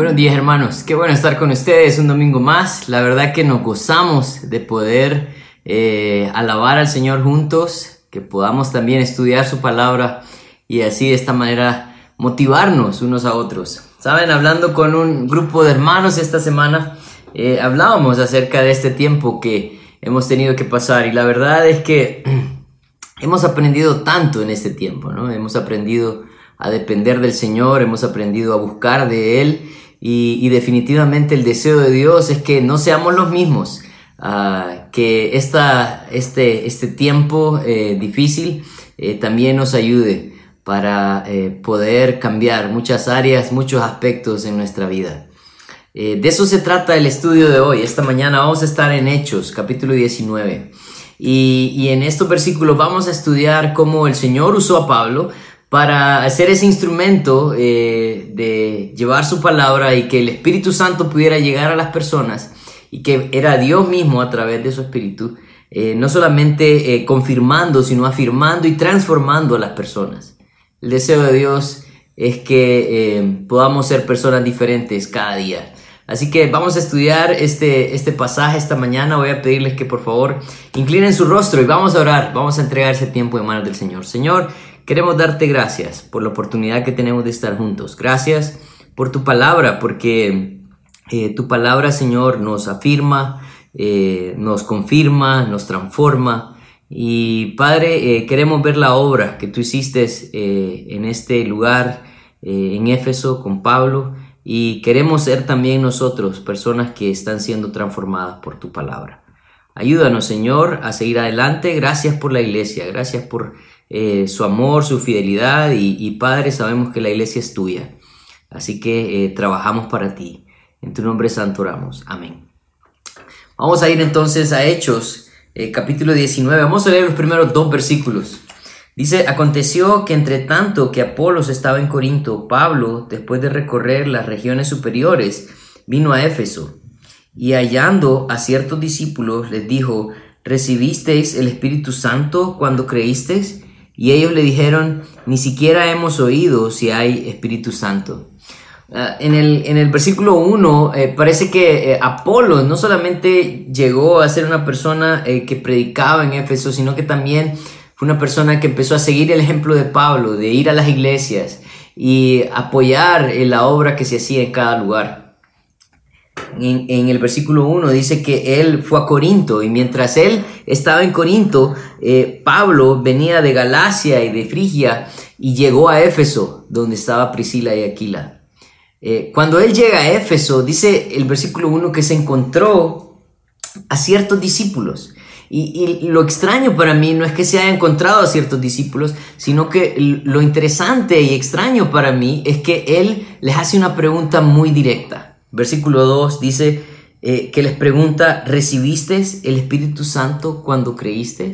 Buenos días hermanos, qué bueno estar con ustedes un domingo más. La verdad que nos gozamos de poder eh, alabar al Señor juntos, que podamos también estudiar su palabra y así de esta manera motivarnos unos a otros. Saben, hablando con un grupo de hermanos esta semana, eh, hablábamos acerca de este tiempo que hemos tenido que pasar y la verdad es que hemos aprendido tanto en este tiempo, ¿no? Hemos aprendido a depender del Señor, hemos aprendido a buscar de Él y, definitivamente el deseo de Dios es que no seamos los mismos, ah, que esta, este, este tiempo eh, difícil eh, también nos ayude para eh, poder cambiar muchas áreas, muchos aspectos en nuestra vida. de eso se trata el estudio de hoy. Esta mañana vamos a estar en Hechos, capítulo 19. Y, y en estos versículos vamos a estudiar cómo el Señor usó a Pablo para hacer ese instrumento eh, de llevar su palabra y que el Espíritu Santo pudiera llegar a las personas y que era Dios mismo a través de su Espíritu, eh, no solamente eh, confirmando, sino afirmando y transformando a las personas. El deseo de Dios es que podamos ser personas diferentes cada día. Así que vamos a estudiar este, este pasaje esta mañana. Voy a pedirles que por favor inclinen su rostro y vamos a orar. Vamos a entregar ese tiempo en manos del Señor. Señor, Queremos darte gracias por la oportunidad que tenemos de estar juntos. Gracias por tu palabra, porque eh, tu palabra, Señor, nos afirma, eh, nos confirma, nos transforma. Y Padre, eh, queremos ver la obra que tú hiciste en este lugar, en Éfeso, con Pablo. Y queremos ser también nosotros personas que están siendo transformadas por tu palabra. Ayúdanos, Señor, a seguir adelante. Gracias por la iglesia. Gracias por eh, su amor, su fidelidad y, Padre, sabemos que la iglesia es tuya. Así que eh, trabajamos para ti. En tu nombre santo oramos. Amén. Vamos a ir entonces a Hechos, eh, capítulo 19. Vamos a leer los primeros dos versículos. Dice, aconteció que entre tanto que Apolos estaba en Corinto, Pablo, después de recorrer las regiones superiores, vino a Éfeso y hallando a ciertos discípulos les dijo, ¿recibisteis el Espíritu Santo cuando creísteis? Y ellos le dijeron, ni siquiera hemos oído si hay Espíritu Santo. Ah, en, el, en, el, versículo 1 eh, parece que eh, Apolo no solamente llegó a ser una persona eh, que predicaba en Éfeso, sino que también fue una persona que empezó a seguir el ejemplo de Pablo, de ir a las iglesias y apoyar la obra que se hacía en cada lugar en, el versículo 1 dice que él fue a Corinto y mientras él estaba en Corinto, eh, Pablo venía de Galacia y de Frigia y llegó a Éfeso, donde estaba Priscila y Aquila. Eh, cuando él llega a Éfeso, dice el versículo 1 que se encontró a ciertos discípulos. Y, y, lo extraño para mí no es que se haya encontrado a ciertos discípulos, sino que lo interesante y extraño para mí es que él les hace una pregunta muy directa. Versículo 2 dice eh, que les pregunta, ¿recibiste el Espíritu Santo cuando creíste?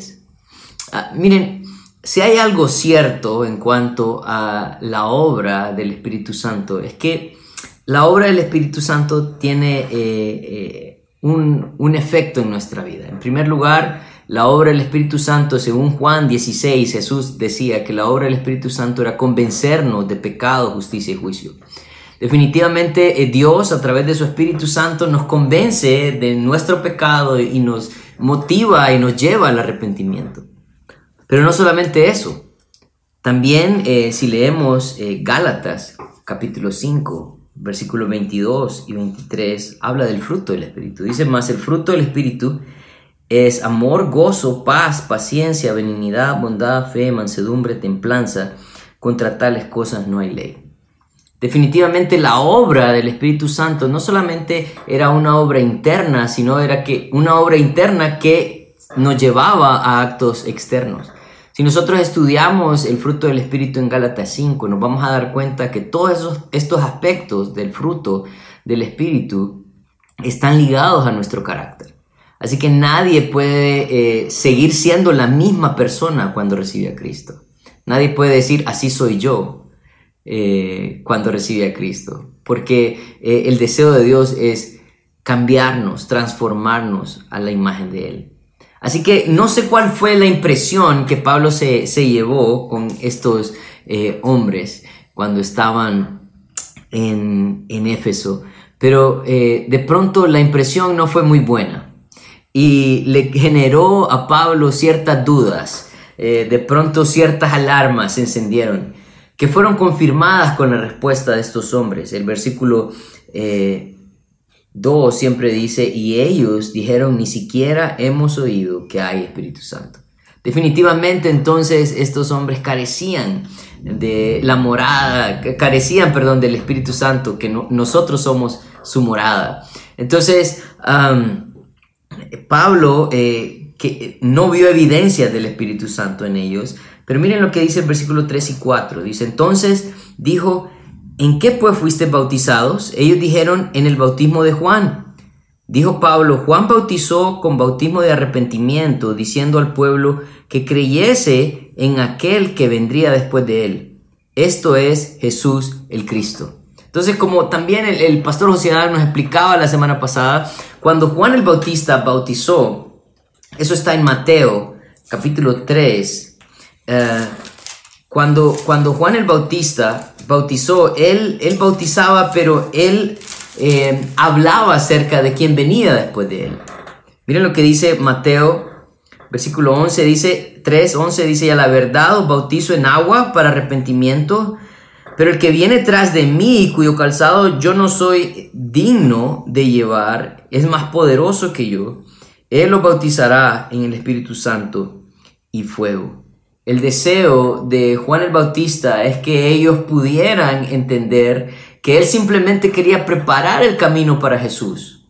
Ah, miren, si hay algo cierto en cuanto a la obra del Espíritu Santo, es que la obra del Espíritu Santo tiene eh, eh, un, un efecto en nuestra vida. En primer lugar, la obra del Espíritu Santo, según Juan 16, Jesús decía que la obra del Espíritu Santo era convencernos de pecado, justicia y juicio. Definitivamente eh, Dios a través de su Espíritu Santo nos convence de nuestro pecado y nos motiva y nos lleva al arrepentimiento. Pero no solamente eso. También eh, si leemos eh, Gálatas capítulo 5, versículos 22 y 23, habla del fruto del Espíritu. Dice más, el fruto del Espíritu es amor, gozo, paz, paciencia, benignidad, bondad, fe, mansedumbre, templanza. Contra tales cosas no hay ley. Definitivamente la obra del Espíritu Santo no solamente era una obra interna, sino era que una obra interna que nos llevaba a actos externos. Si nosotros estudiamos el fruto del Espíritu en Gálatas 5, nos vamos a dar cuenta que todos estos aspectos del fruto del Espíritu están ligados a nuestro carácter. Así que nadie puede eh, seguir siendo la misma persona cuando recibe a Cristo. Nadie puede decir, así soy yo, eh, cuando recibe a Cristo. Porque eh, el deseo de Dios es cambiarnos, transformarnos a la imagen de Él. Así que no sé cuál fue la impresión que Pablo se, llevó con estos eh, hombres cuando estaban en, en Éfeso, pero de pronto la impresión no fue muy buena y le generó a Pablo ciertas dudas, de pronto ciertas alarmas se encendieron, que fueron confirmadas con la respuesta de estos hombres. El versículo 2 eh, siempre dice, y ellos dijeron, ni siquiera hemos oído que hay Espíritu Santo. Definitivamente entonces estos hombres carecían de la morada, carecían, perdón, del Espíritu Santo, que nosotros somos su morada. Entonces, Pablo, eh, que no vio evidencia del Espíritu Santo en ellos, pero miren lo que dice el versículo 3 y 4. Dice, entonces dijo, ¿en qué pues fuiste bautizados? Ellos dijeron, en el bautismo de Juan. Dijo Pablo, Juan bautizó con bautismo de arrepentimiento, diciendo al pueblo que creyese en aquel que vendría después de él. Esto es Jesús el Cristo. Entonces, como también el, pastor José nos explicaba la semana pasada, cuando Juan el Bautista bautizó, eso está en Mateo capítulo 3, eh, cuando, cuando Juan el Bautista bautizó, él, él bautizaba, pero él eh, hablaba acerca de quién venía después de él. Miren lo que dice Mateo, versículo 11, dice 3, 11, dice, ya la verdad os bautizo en agua para arrepentimiento, pero el que viene tras de mí, cuyo calzado yo no soy digno de llevar, es más poderoso que yo. Él los bautizará en el Espíritu Santo y fuego. El deseo de Juan el Bautista es que ellos pudieran entender que él simplemente quería preparar el camino para Jesús.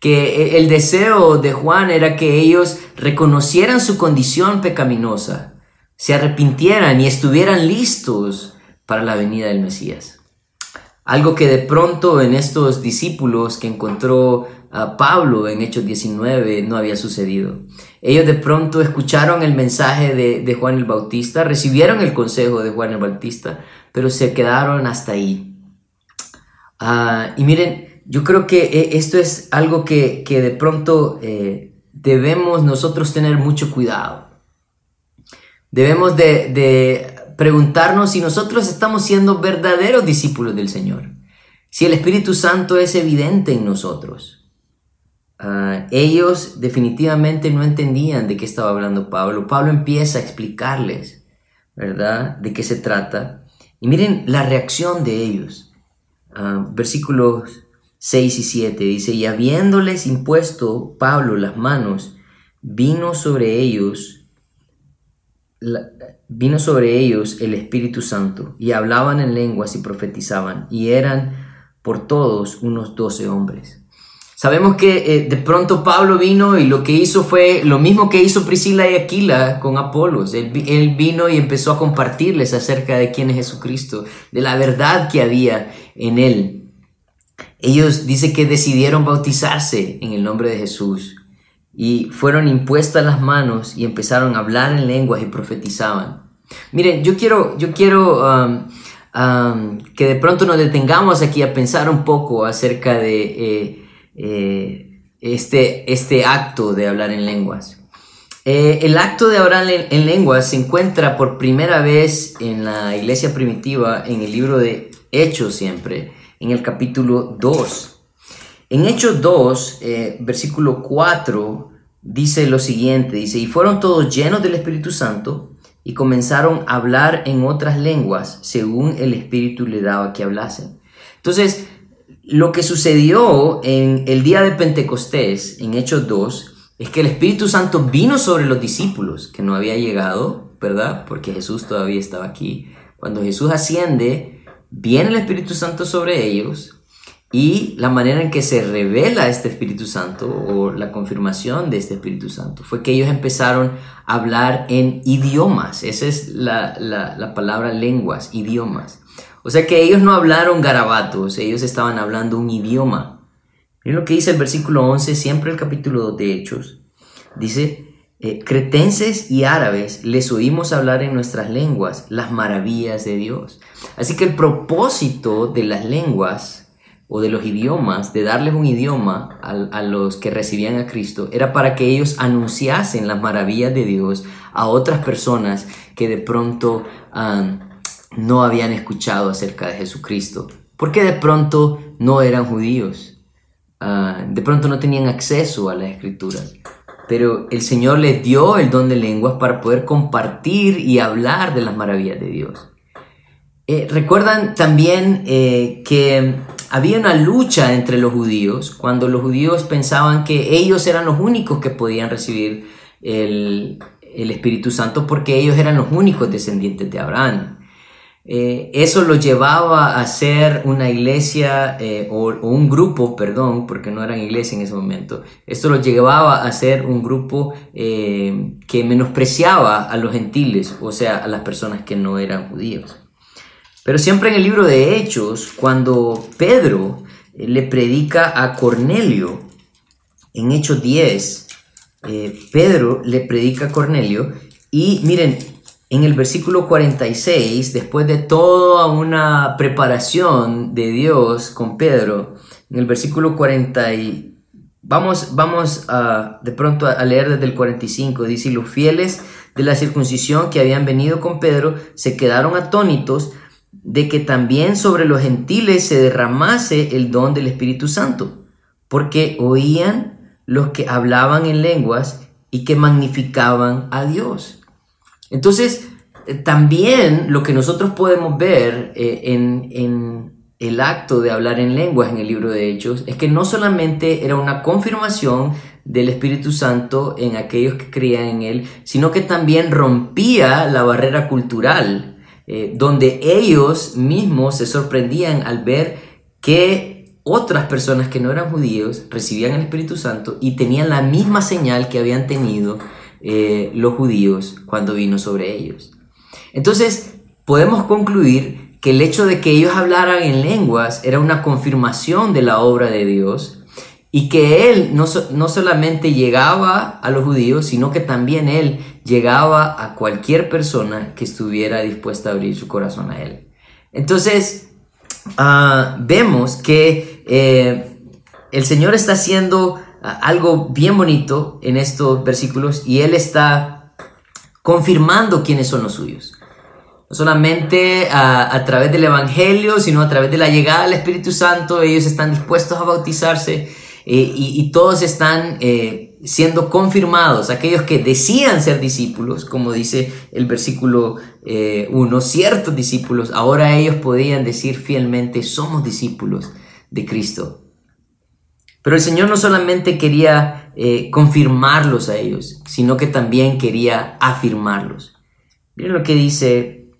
Que el deseo de Juan era que ellos reconocieran su condición pecaminosa, se arrepintieran y estuvieran listos para la venida del Mesías. Algo que de pronto en estos discípulos que encontró a Pablo en Hechos 19 no había sucedido. Ellos de pronto escucharon el mensaje de, Juan el Bautista, recibieron el consejo de Juan el Bautista, pero se quedaron hasta ahí. Ah, y miren, yo creo que eh, esto es algo que, de pronto eh, debemos nosotros tener mucho cuidado. Debemos de preguntarnos si nosotros estamos siendo verdaderos discípulos del Señor, si el Espíritu Santo es evidente en nosotros. Ah, ellos definitivamente no entendían de qué estaba hablando Pablo. Pablo empieza a explicarles, ¿verdad?, de qué se trata. Y miren la reacción de ellos. Ah, versículos 6 y 7 dice, y habiéndoles impuesto Pablo las manos, vino sobre ellos vino sobre ellos el Espíritu Santo y hablaban en lenguas y profetizaban y eran por todos unos doce hombres. Sabemos que eh, de pronto Pablo vino y lo que hizo fue lo mismo que hizo Priscila y Aquila con Apolos. Él, él, vino y empezó a compartirles acerca de quién es Jesucristo, de la verdad que había en él. Ellos dice que decidieron bautizarse en el nombre de Jesús y fueron impuestas las manos y empezaron a hablar en lenguas y profetizaban. Miren, yo quiero, yo quiero um, um, que de pronto nos detengamos aquí a pensar un poco acerca de eh, eh, este, este acto de hablar en lenguas. Eh, el acto de hablar en lenguas se encuentra por primera vez en la iglesia primitiva en el libro de Hechos siempre, en el capítulo 2. En Hechos 2, eh, versículo 4, dice lo siguiente, dice, y fueron todos llenos del Espíritu Santo y comenzaron a hablar en otras lenguas según el Espíritu le daba que hablasen. Entonces, lo que sucedió en el día de Pentecostés, en Hechos 2, es que el Espíritu Santo vino sobre los discípulos, que no había llegado, ¿verdad? Porque Jesús todavía estaba aquí. Cuando Jesús asciende, viene el Espíritu Santo sobre ellos y la manera en que se revela este Espíritu Santo o la confirmación de este Espíritu Santo fue que ellos empezaron a hablar en idiomas. Esa es la, palabra lenguas, idiomas. O sea que ellos no hablaron garabatos, ellos estaban hablando un idioma. Miren lo que dice el versículo 11, siempre el capítulo 2 de Hechos. Dice, eh, cretenses y árabes les oímos hablar en nuestras lenguas las maravillas de Dios. Así que el propósito de las lenguas o de los idiomas, de darles un idioma a, los que recibían a Cristo, era para que ellos anunciasen las maravillas de Dios a otras personas que de pronto no habían escuchado acerca de Jesucristo. porque de pronto no eran judíos, ah, de pronto no tenían acceso a las escrituras. Pero el Señor les dio el don de lenguas para poder compartir y hablar de las maravillas de Dios. Eh, recuerdan también eh, que había una lucha entre los judíos cuando los judíos pensaban que ellos eran los únicos que podían recibir el, el Espíritu Santo porque ellos eran los únicos descendientes de Abraham. Eh, eso lo llevaba a ser una iglesia eh, o, un grupo, perdón, porque no eran iglesia en ese momento. Esto lo llevaba a ser un grupo eh, que menospreciaba a los gentiles, o sea, a las personas que no eran judíos. Pero siempre en el libro de Hechos, cuando Pedro le predica a Cornelio, en Hechos 10, Pedro le predica a Cornelio y miren, en el versículo 46, después de toda una preparación de Dios con Pedro, en el versículo 40, vamos, vamos a, de pronto a leer desde el 45, dice, los fieles de la circuncisión que habían venido con Pedro se quedaron atónitos de que también sobre los gentiles se derramase el don del Espíritu Santo, porque oían los que hablaban en lenguas y que magnificaban a Dios. Entonces, eh, también lo que nosotros podemos ver eh, en, el acto de hablar en lenguas en el libro de Hechos es que no solamente era una confirmación del Espíritu Santo en aquellos que creían en Él, sino que también rompía la barrera cultural, eh, donde ellos mismos se sorprendían al ver que otras personas que no eran judíos recibían el Espíritu Santo y tenían la misma señal que habían tenido eh, los judíos cuando vino sobre ellos. Entonces, podemos concluir que el hecho de que ellos hablaran en lenguas era una confirmación de la obra de Dios y que Él no, no solamente llegaba a los judíos, sino que también Él llegaba a cualquier persona que estuviera dispuesta a abrir su corazón a Él. Entonces, ah, vemos que eh, el Señor está haciendo algo bien bonito en estos versículos y él está confirmando quiénes son los suyos. No solamente a, través del Evangelio, sino a través de la llegada del Espíritu Santo, ellos están dispuestos a bautizarse eh, y, todos están eh, siendo confirmados. Aquellos que decían ser discípulos, como dice el versículo 1, eh, ciertos discípulos, ahora ellos podían decir fielmente, somos discípulos de Cristo. Pero el Señor no solamente quería eh, confirmarlos a ellos, sino que también quería afirmarlos. Miren lo que dice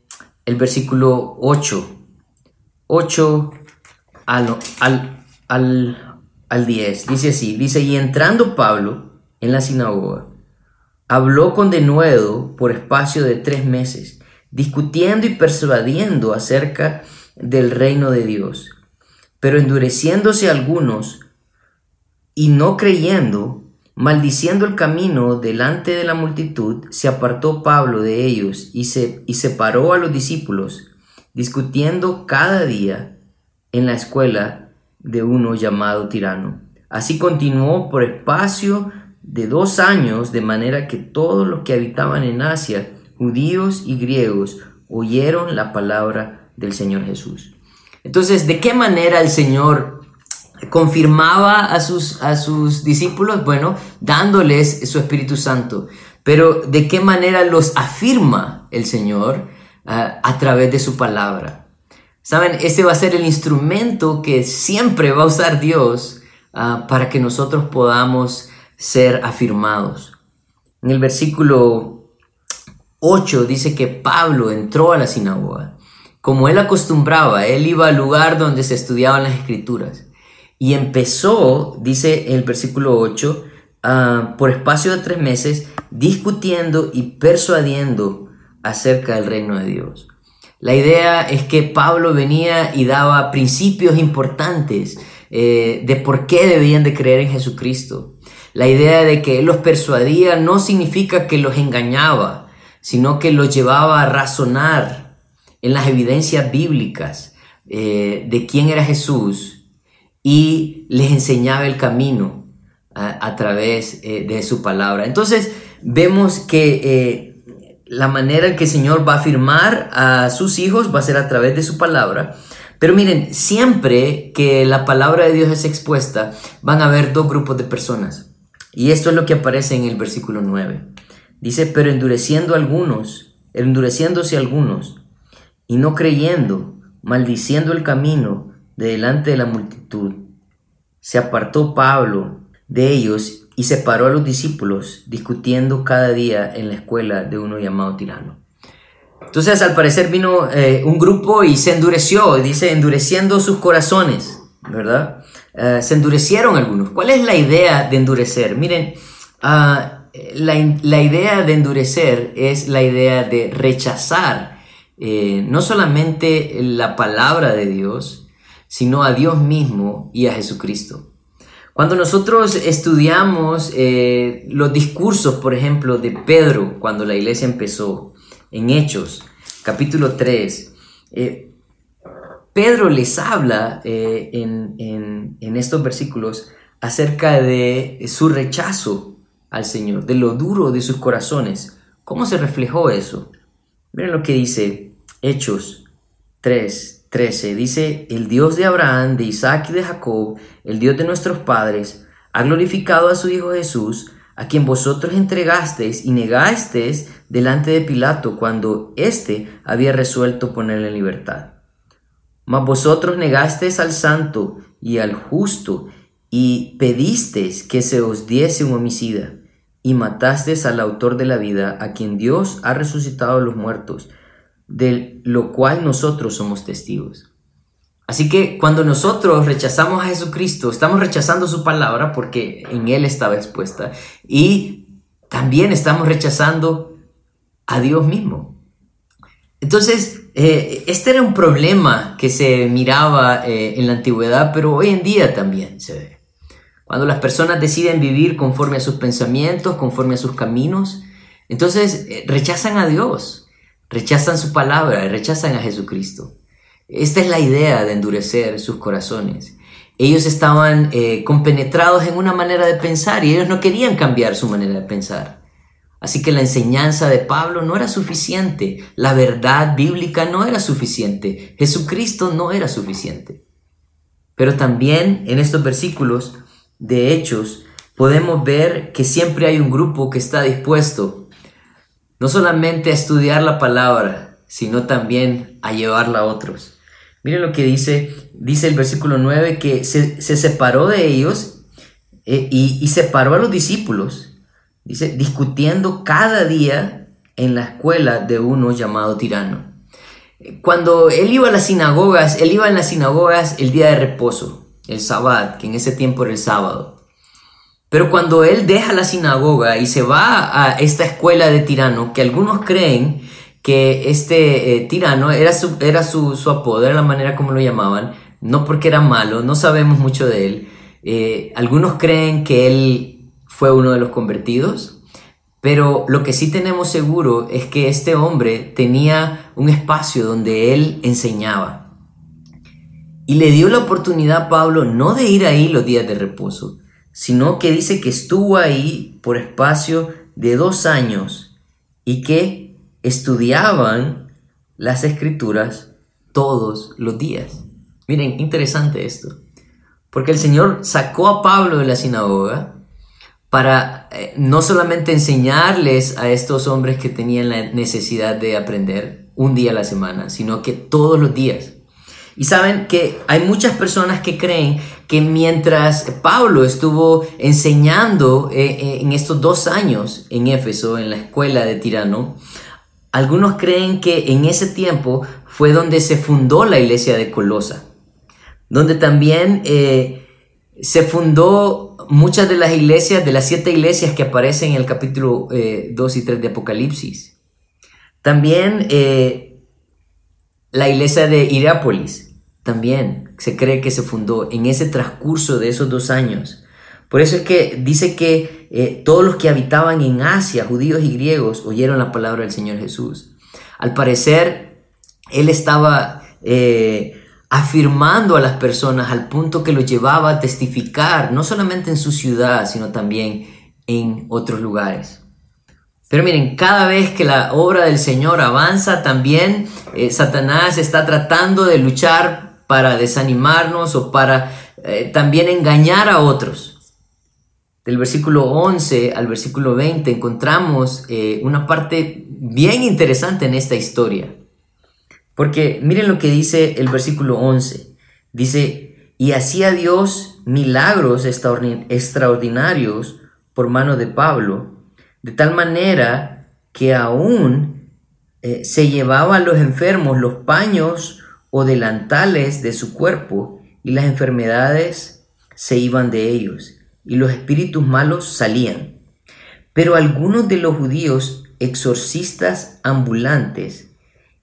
el versículo 8. 8 al, al, al 10. Dice así, dice, y entrando Pablo en la sinagoga, habló con denuedo por espacio de tres meses, discutiendo y persuadiendo acerca del reino de Dios. Pero endureciéndose algunos, y no creyendo, maldiciendo el camino delante de la multitud, se apartó Pablo de ellos y, se, y separó a los discípulos, discutiendo cada día en la escuela de uno llamado tirano. Así continuó por espacio de dos años, de manera que todos los que habitaban en Asia, judíos y griegos, oyeron la palabra del Señor Jesús. Entonces, ¿de qué manera el Señor confirmaba a sus, a sus discípulos, bueno, dándoles su Espíritu Santo. Pero ¿de qué manera los afirma el Señor? Ah, a través de su palabra. Saben, ese va a ser el instrumento que siempre va a usar Dios ah, para que nosotros podamos ser afirmados. En el versículo 8 dice que Pablo entró a la sinagoga. Como él acostumbraba, él iba al lugar donde se estudiaban las escrituras. Y empezó, dice el versículo 8, ah, por espacio de tres meses, discutiendo y persuadiendo acerca del reino de Dios. La idea es que Pablo venía y daba principios importantes eh, de por qué debían de creer en Jesucristo. La idea de que él los persuadía no significa que los engañaba, sino que los llevaba a razonar en las evidencias bíblicas eh, de quién era Jesús y les enseñaba el camino a, través eh, de su palabra. Entonces vemos que eh, la manera en que el Señor va a afirmar a sus hijos va a ser a través de su palabra, Pero miren, siempre que la palabra de Dios es expuesta, van a haber dos grupos de personas. Y esto es lo que aparece en el versículo 9. Dice, pero endureciendo algunos, endureciéndose algunos, y no creyendo, maldiciendo el camino de delante de la multitud, se apartó Pablo de ellos y separó a los discípulos, discutiendo cada día en la escuela de uno llamado tirano. Entonces al parecer vino eh, un grupo y se endureció, dice, endureciendo sus corazones, ¿verdad? Eh, se endurecieron algunos. ¿Cuál es la idea de endurecer? Miren, ah, la, la, idea de endurecer es la idea de rechazar eh, no solamente la palabra de Dios, sino a Dios mismo y a Jesucristo. Cuando nosotros estudiamos los discursos, por ejemplo, de Pedro cuando la iglesia empezó, en Hechos, capítulo 3, eh, Pedro les habla eh, en, estos versículos acerca de su rechazo al Señor, de lo duro de sus corazones. ¿Cómo se reflejó eso? Miren lo que dice Hechos 3, 13. Dice, el Dios de Abraham, de Isaac y de Jacob, el Dios de nuestros padres, ha glorificado a su Hijo Jesús, a quien vosotros entregasteis y negasteis delante de Pilato cuando éste había resuelto ponerle en libertad. Mas vosotros negasteis al santo y al justo y pedisteis que se os diese un homicida y matasteis al autor de la vida, a quien Dios ha resucitado a los muertos, de lo cual nosotros somos testigos. Así que cuando nosotros rechazamos a Jesucristo, estamos rechazando su palabra porque en Él estaba expuesta y también estamos rechazando a Dios mismo. Entonces, eh, este era un problema que se miraba eh, en la antigüedad, pero hoy en día también se ve. Cuando las personas deciden vivir conforme a sus pensamientos, conforme a sus caminos, entonces eh, rechazan a Dios, rechazan su palabra, rechazan a Jesucristo. Esta es la idea de endurecer sus corazones. Ellos estaban compenetrados en una manera de pensar y ellos no querían cambiar su manera de pensar. Así que la enseñanza de Pablo no era suficiente, la verdad bíblica no era suficiente, Jesucristo no era suficiente. Pero también en estos versículos de Hechos podemos ver que siempre hay un grupo que está dispuesto no solamente a estudiar la palabra, sino también a llevarla a otros. Miren lo que dice, dice el versículo 9, que se, separó de ellos eh, y, separó a los discípulos, dice, discutiendo cada día en la escuela de uno llamado tirano. Cuando él iba a las sinagogas, él iba en las sinagogas el día de reposo, el sábado, que en ese tiempo era el sábado. Pero cuando él deja la sinagoga y se va a esta escuela de tirano, que algunos creen que este eh, tirano era, su, era su, su, apodo, era la manera como lo llamaban, no porque era malo, no sabemos mucho de él. Eh, algunos creen que él fue uno de los convertidos, pero lo que sí tenemos seguro es que este hombre tenía un espacio donde él enseñaba. Y le dio la oportunidad a Pablo no de ir ahí los días de reposo, sino que dice que estuvo ahí por espacio de dos años y que estudiaban las escrituras todos los días. Miren, qué interesante esto. Porque el Señor sacó a Pablo de la sinagoga para eh, no solamente enseñarles a estos hombres que tenían la necesidad de aprender un día a la semana, sino que todos los días. Y saben que hay muchas personas que creen que mientras Pablo estuvo enseñando eh, eh, en estos dos años en Éfeso, en la escuela de Tirano, algunos creen que en ese tiempo fue donde se fundó la iglesia de Colosa, donde también se fundó muchas de las iglesias, de las siete iglesias que aparecen en el capítulo 2 eh, y 3 de Apocalipsis. También eh, la iglesia de Irápolis, también se cree que se fundó en ese transcurso de esos dos años. Por eso es que dice que eh, todos los que habitaban en Asia, judíos y griegos, oyeron la palabra del Señor Jesús. Al parecer, Él estaba eh, afirmando a las personas al punto que los llevaba a testificar, no solamente en su ciudad, sino también en otros lugares. Pero miren, cada vez que la obra del Señor avanza, también eh, Satanás está tratando de luchar para desanimarnos o para eh, también engañar a otros. Del versículo 11 al versículo 20 encontramos eh, una parte bien interesante en esta historia. Porque miren lo que dice el versículo 11. Dice, y hacía Dios milagros extraordinarios por mano de Pablo, de tal manera que aún eh, se llevaba a los enfermos los paños o delantales de su cuerpo y las enfermedades se iban de ellos y los espíritus malos salían. Pero algunos de los judíos exorcistas ambulantes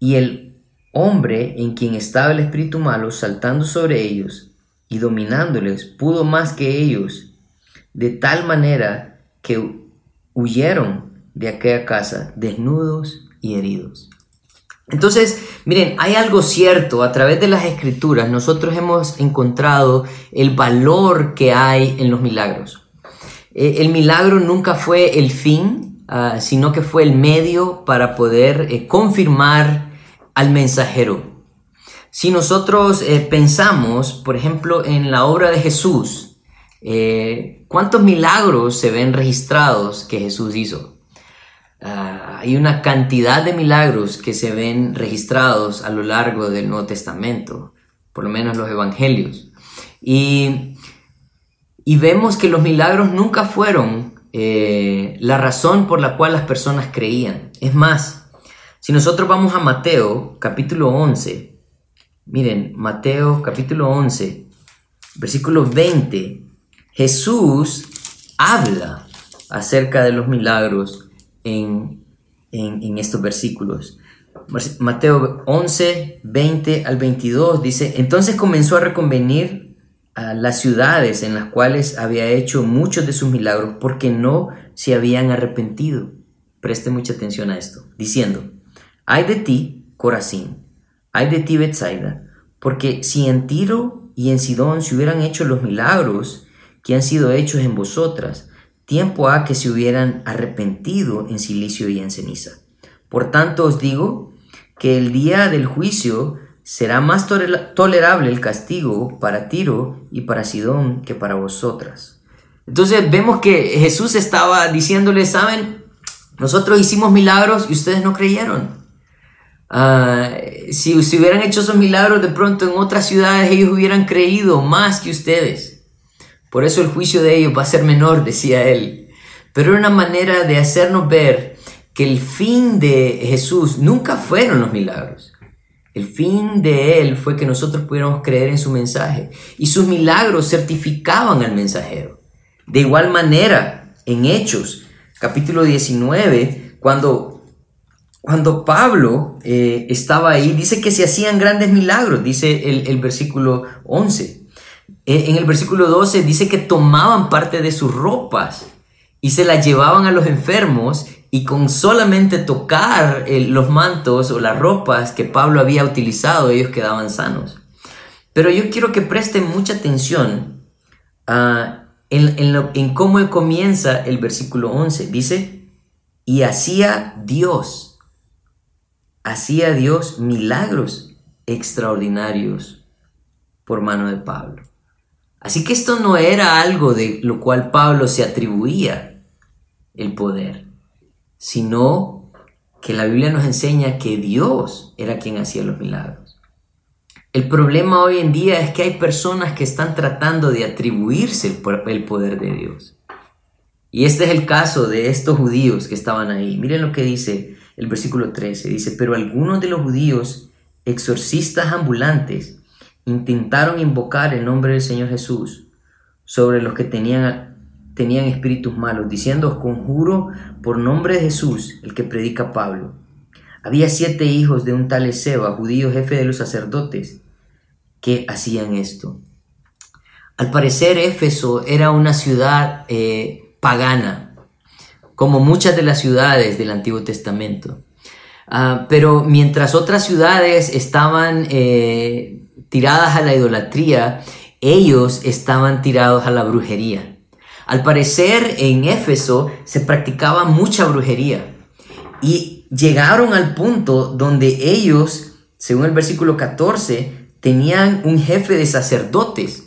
Y el hombre en quien estaba el espíritu malo saltando sobre ellos y dominándoles, pudo más que ellos, de tal manera que huyeron de aquella casa desnudos y heridos. Entonces, miren, hay algo cierto, a través de las escrituras nosotros hemos encontrado el valor que hay en los milagros. Eh, el milagro nunca fue el fin, ah, sino que fue el medio para poder eh, confirmar al mensajero. Si nosotros eh, pensamos, por ejemplo, en la obra de Jesús, ¿cuántos milagros se ven registrados que Jesús hizo? Ah, hay una cantidad de milagros que se ven registrados a lo largo del Nuevo Testamento, por lo menos los evangelios. Y, vemos que los milagros nunca fueron eh, la razón por la cual las personas creían. Es más, si nosotros vamos a Mateo capítulo 11, miren, Mateo capítulo 11, versículo 20, Jesús habla acerca de los milagros en, estos versículos. Mateo 11, 20 al 22 dice, entonces comenzó a reconvenir a las ciudades en las cuales había hecho muchos de sus milagros porque no se habían arrepentido. Preste mucha atención a esto, diciendo, hay de ti, Corazín, hay de ti, Bethsaida, porque si en Tiro y en Sidón se hubieran hecho los milagros que han sido hechos en vosotras, tiempo ha que se hubieran arrepentido en silicio y en ceniza. Por tanto os digo que el día del juicio será más tolerable el castigo para Tiro y para Sidón que para vosotras. Entonces vemos que Jesús estaba diciéndoles, saben, nosotros hicimos milagros y ustedes no creyeron. Ah, si, si hubieran hecho esos milagros de pronto en otras ciudades, ellos hubieran creído más que ustedes. Por eso el juicio de ellos va a ser menor, decía él. Pero era una manera de hacernos ver que el fin de Jesús nunca fueron los milagros. El fin de él fue que nosotros pudiéramos creer en su mensaje. Y sus milagros certificaban al mensajero. De igual manera, en Hechos, capítulo 19, cuando, cuando Pablo eh, estaba ahí, dice que se hacían grandes milagros, dice el, el versículo 11. En el versículo 12 dice que tomaban parte de sus ropas y se las llevaban a los enfermos y con solamente tocar los mantos o las ropas que Pablo había utilizado ellos quedaban sanos. Pero yo quiero que presten mucha atención en, en cómo comienza el versículo 11. Dice, y hacía Dios, hacía Dios milagros extraordinarios por mano de Pablo. Así que esto no era algo de lo cual Pablo se atribuía el poder, sino que la Biblia nos enseña que Dios era quien hacía los milagros. El problema hoy en día es que hay personas que están tratando de atribuirse el poder de Dios. Y este es el caso de estos judíos que estaban ahí. Miren lo que dice el versículo 13. Dice, pero algunos de los judíos, exorcistas ambulantes, intentaron invocar el nombre del Señor Jesús sobre los que tenían, tenían espíritus malos, diciendo, os conjuro por nombre de Jesús, el que predica Pablo. Había siete hijos de un tal Ezeba, judío jefe de los sacerdotes, que hacían esto. Al parecer Éfeso era una ciudad eh, pagana, como muchas de las ciudades del Antiguo Testamento. Ah, pero mientras otras ciudades estaban eh, tiradas a la idolatría, ellos estaban tirados a la brujería. Al parecer en Éfeso se practicaba mucha brujería y llegaron al punto donde ellos, según el versículo 14, tenían un jefe de sacerdotes,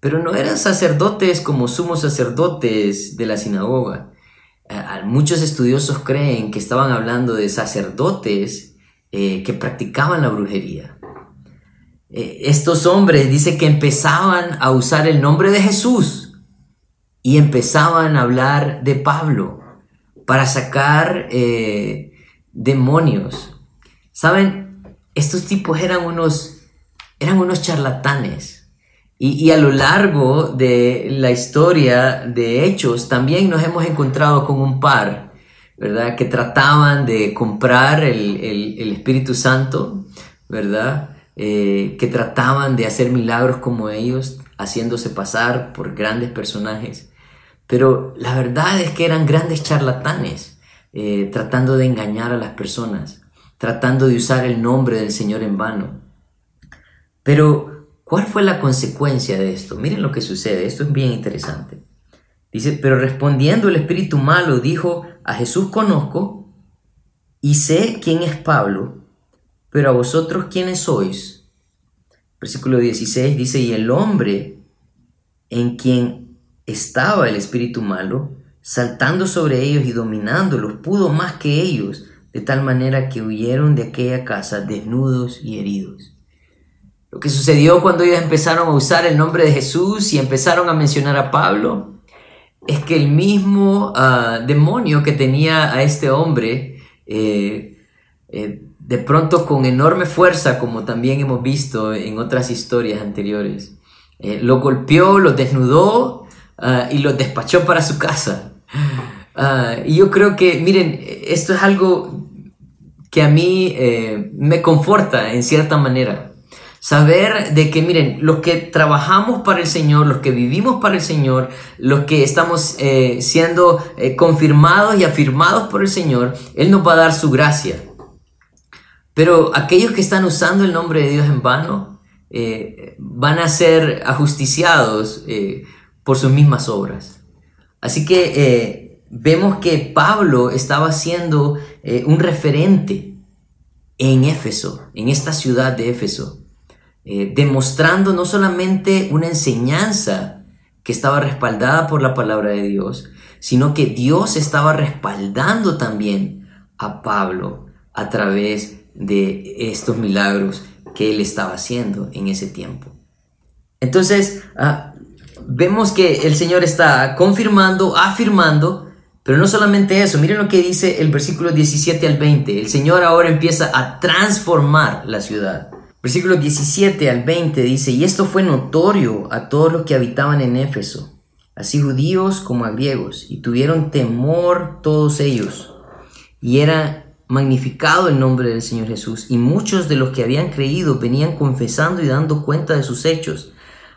pero no eran sacerdotes como sumos sacerdotes de la sinagoga. Muchos estudiosos creen que estaban hablando de sacerdotes eh, que practicaban la brujería. Eh, estos hombres dice que empezaban a usar el nombre de Jesús y empezaban a hablar de Pablo para sacar eh, demonios. Saben, estos tipos eran unos, eran unos charlatanes. Y, a lo largo de la historia de Hechos también nos hemos encontrado con un par, ¿verdad? Que trataban de comprar el, el Espíritu Santo, ¿verdad? Eh, que trataban de hacer milagros como ellos, haciéndose pasar por grandes personajes. Pero la verdad es que eran grandes charlatanes, eh, tratando de engañar a las personas, tratando de usar el nombre del Señor en vano. Pero, ¿cuál fue la consecuencia de esto? Miren lo que sucede, esto es bien interesante. Dice, pero respondiendo el espíritu malo dijo, a Jesús conozco y sé quién es Pablo, pero a vosotros quiénes sois. Versículo 16 dice, y el hombre en quien estaba el espíritu malo, saltando sobre ellos y dominándolos, pudo más que ellos, de tal manera que huyeron de aquella casa desnudos y heridos. Lo que sucedió cuando ellos empezaron a usar el nombre de Jesús y empezaron a mencionar a Pablo, es que el mismo ah, demonio que tenía a este hombre eh, eh, de pronto con enorme fuerza, como también hemos visto en otras historias anteriores. Eh, lo golpeó, lo desnudó ah, y lo despachó para su casa. Ah, y yo creo que, miren, esto es algo que a mí me conforta en cierta manera. Saber de que, miren, los que trabajamos para el Señor, los que vivimos para el Señor, los que estamos eh, siendo confirmados y afirmados por el Señor, Él nos va a dar su gracia. Pero aquellos que están usando el nombre de Dios en vano eh, van a ser ajusticiados eh, por sus mismas obras. Así que eh, vemos que Pablo estaba siendo un referente en Éfeso, en esta ciudad de Éfeso, demostrando no solamente una enseñanza que estaba respaldada por la palabra de Dios, sino que Dios estaba respaldando también a Pablo a través de estos milagros que él estaba haciendo en ese tiempo. Entonces, ah, vemos que el Señor está confirmando, afirmando, pero no solamente eso, miren lo que dice el versículo 17 al 20. El Señor ahora empieza a transformar la ciudad. Versículo 17 al 20 dice, y esto fue notorio a todos los que habitaban en Éfeso, así judíos como a griegos, y tuvieron temor todos ellos, y era magnificado el nombre del Señor Jesús, y muchos de los que habían creído venían confesando y dando cuenta de sus hechos.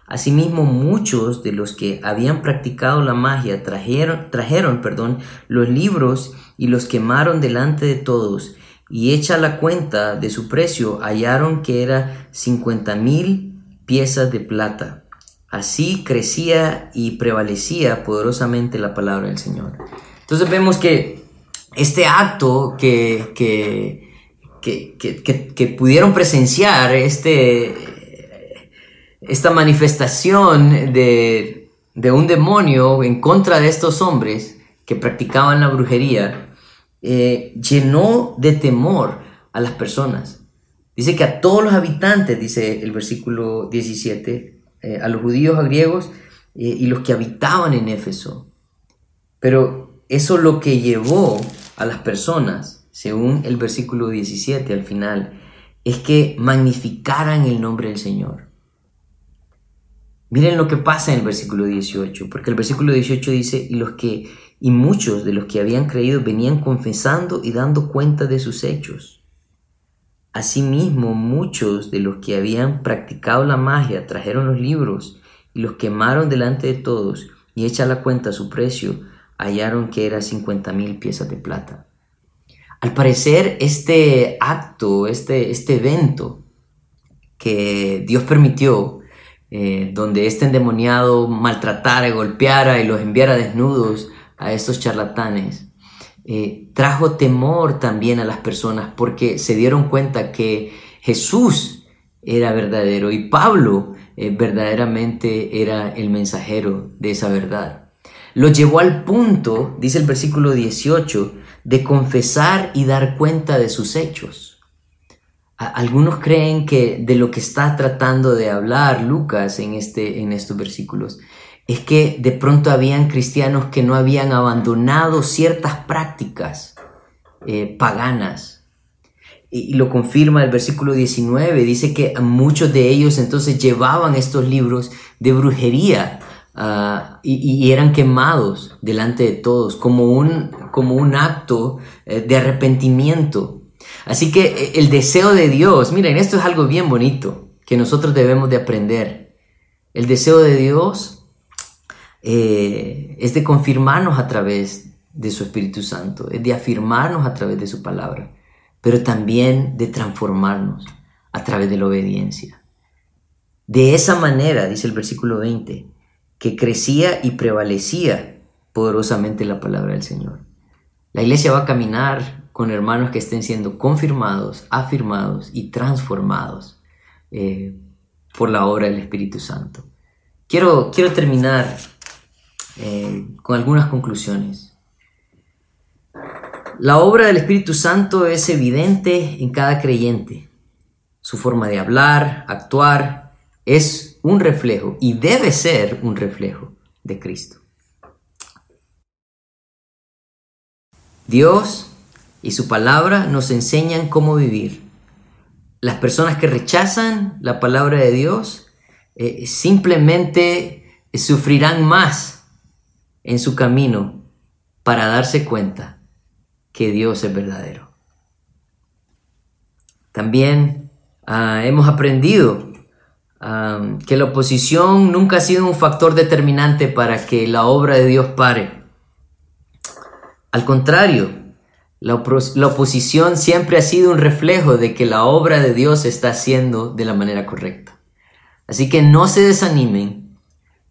Asimismo, muchos de los que habían practicado la magia trajeron, trajeron perdón, los libros y los quemaron delante de todos, y hecha la cuenta de su precio, hallaron que era cincuenta mil piezas de plata. Así crecía y prevalecía poderosamente la palabra del Señor. Entonces vemos que este acto que, que, pudieron presenciar, este, esta manifestación de, un demonio en contra de estos hombres que practicaban la brujería, eh, llenó de temor a las personas. Dice que a todos los habitantes, dice el versículo 17, eh, a los judíos, a griegos eh, y los que habitaban en Éfeso. Pero eso lo que llevó a las personas, según el versículo 17 al final, es que magnificaran el nombre del Señor. Miren lo que pasa en el versículo 18, porque el versículo 18 dice, y los que y muchos de los que habían creído venían confesando y dando cuenta de sus hechos. Asimismo, muchos de los que habían practicado la magia trajeron los libros y los quemaron delante de todos, y hecha la cuenta su precio, hallaron que era 50 mil piezas de plata. Al parecer, este acto, este, este evento que Dios permitió, eh, donde este endemoniado maltratara, golpeara y los enviara desnudos a estos charlatanes, eh, trajo temor también a las personas porque se dieron cuenta que Jesús era verdadero y Pablo eh, verdaderamente era el mensajero de esa verdad. Lo llevó al punto, dice el versículo 18, de confesar y dar cuenta de sus hechos. algunos creen que de lo que está tratando de hablar Lucas en, este, en estos versículos es que de pronto habían cristianos que no habían abandonado ciertas prácticas eh, paganas. Y, lo confirma el versículo 19, dice que muchos de ellos entonces llevaban estos libros de brujería ah, y, eran quemados delante de todos como un, como un acto eh, de arrepentimiento. Así que eh, el deseo de Dios, miren, esto es algo bien bonito que nosotros debemos de aprender. El deseo de Dios eh, es de confirmarnos a través de su Espíritu Santo, es de afirmarnos a través de su palabra, pero también de transformarnos a través de la obediencia. De esa manera, dice el versículo 20, que crecía y prevalecía poderosamente la palabra del Señor. La iglesia va a caminar con hermanos que estén siendo confirmados, afirmados y transformados eh, por la obra del Espíritu Santo. Quiero, quiero terminar eh, con algunas conclusiones. La obra del Espíritu Santo es evidente en cada creyente. Su forma de hablar, actuar, es un reflejo y debe ser un reflejo de Cristo. Dios y su palabra nos enseñan cómo vivir. Las personas que rechazan la palabra de Dios eh, simplemente sufrirán más en su camino para darse cuenta que Dios es verdadero. También ah, hemos aprendido ah, que la oposición nunca ha sido un factor determinante para que la obra de Dios pare. Al contrario, la, la oposición siempre ha sido un reflejo de que la obra de Dios está haciendo de la manera correcta. Así que no se desanimen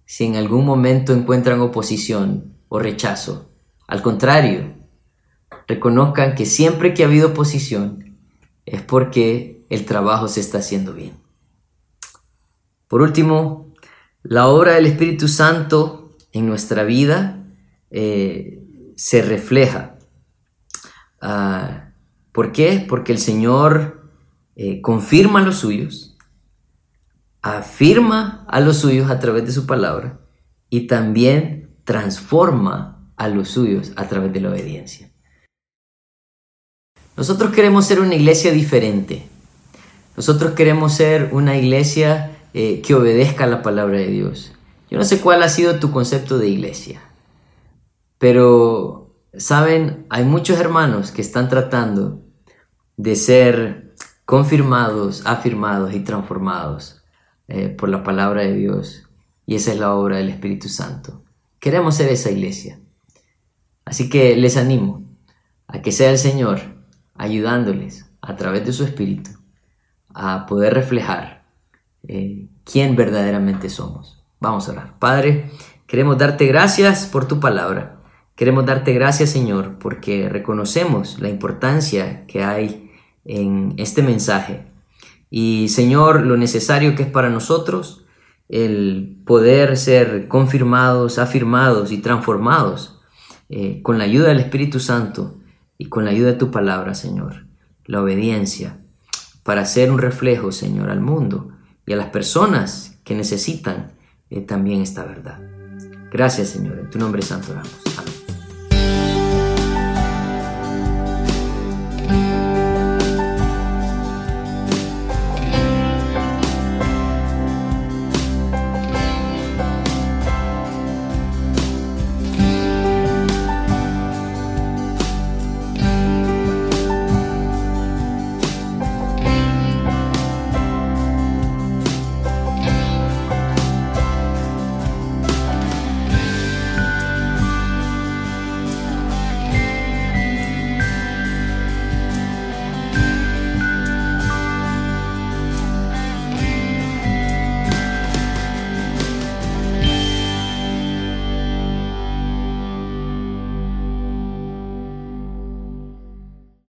si en algún momento encuentran oposición o rechazo. Al contrario, reconozcan que siempre que ha habido oposición es porque el trabajo se está haciendo bien. Por último, la obra del Espíritu Santo en nuestra vida eh, se refleja. Ah, ¿Por qué? Porque el Señor eh, confirma los suyos, afirma a los suyos a través de su palabra y también transforma a los suyos a través de la obediencia. Nosotros queremos ser una iglesia diferente. Nosotros queremos ser una iglesia eh, que obedezca la palabra de Dios. Yo no sé cuál ha sido tu concepto de iglesia, pero, saben, hay muchos hermanos que están tratando de ser confirmados, afirmados y transformados eh, por la palabra de Dios y esa es la obra del Espíritu Santo. Queremos ser esa iglesia. Así que les animo a que sea el Señor ayudándoles a través de su Espíritu a poder reflejar eh, quién verdaderamente somos. Vamos a orar. Padre, queremos darte gracias por tu palabra. Queremos darte gracias, Señor, porque reconocemos la importancia que hay en este mensaje y Señor, lo necesario que es para nosotros el poder ser confirmados, afirmados y transformados eh, con la ayuda del Espíritu Santo y con la ayuda de tu palabra, Señor. La obediencia para ser un reflejo, Señor, al mundo y a las personas que necesitan eh, también esta verdad. Gracias, Señor. En tu nombre santo oramos. Amén.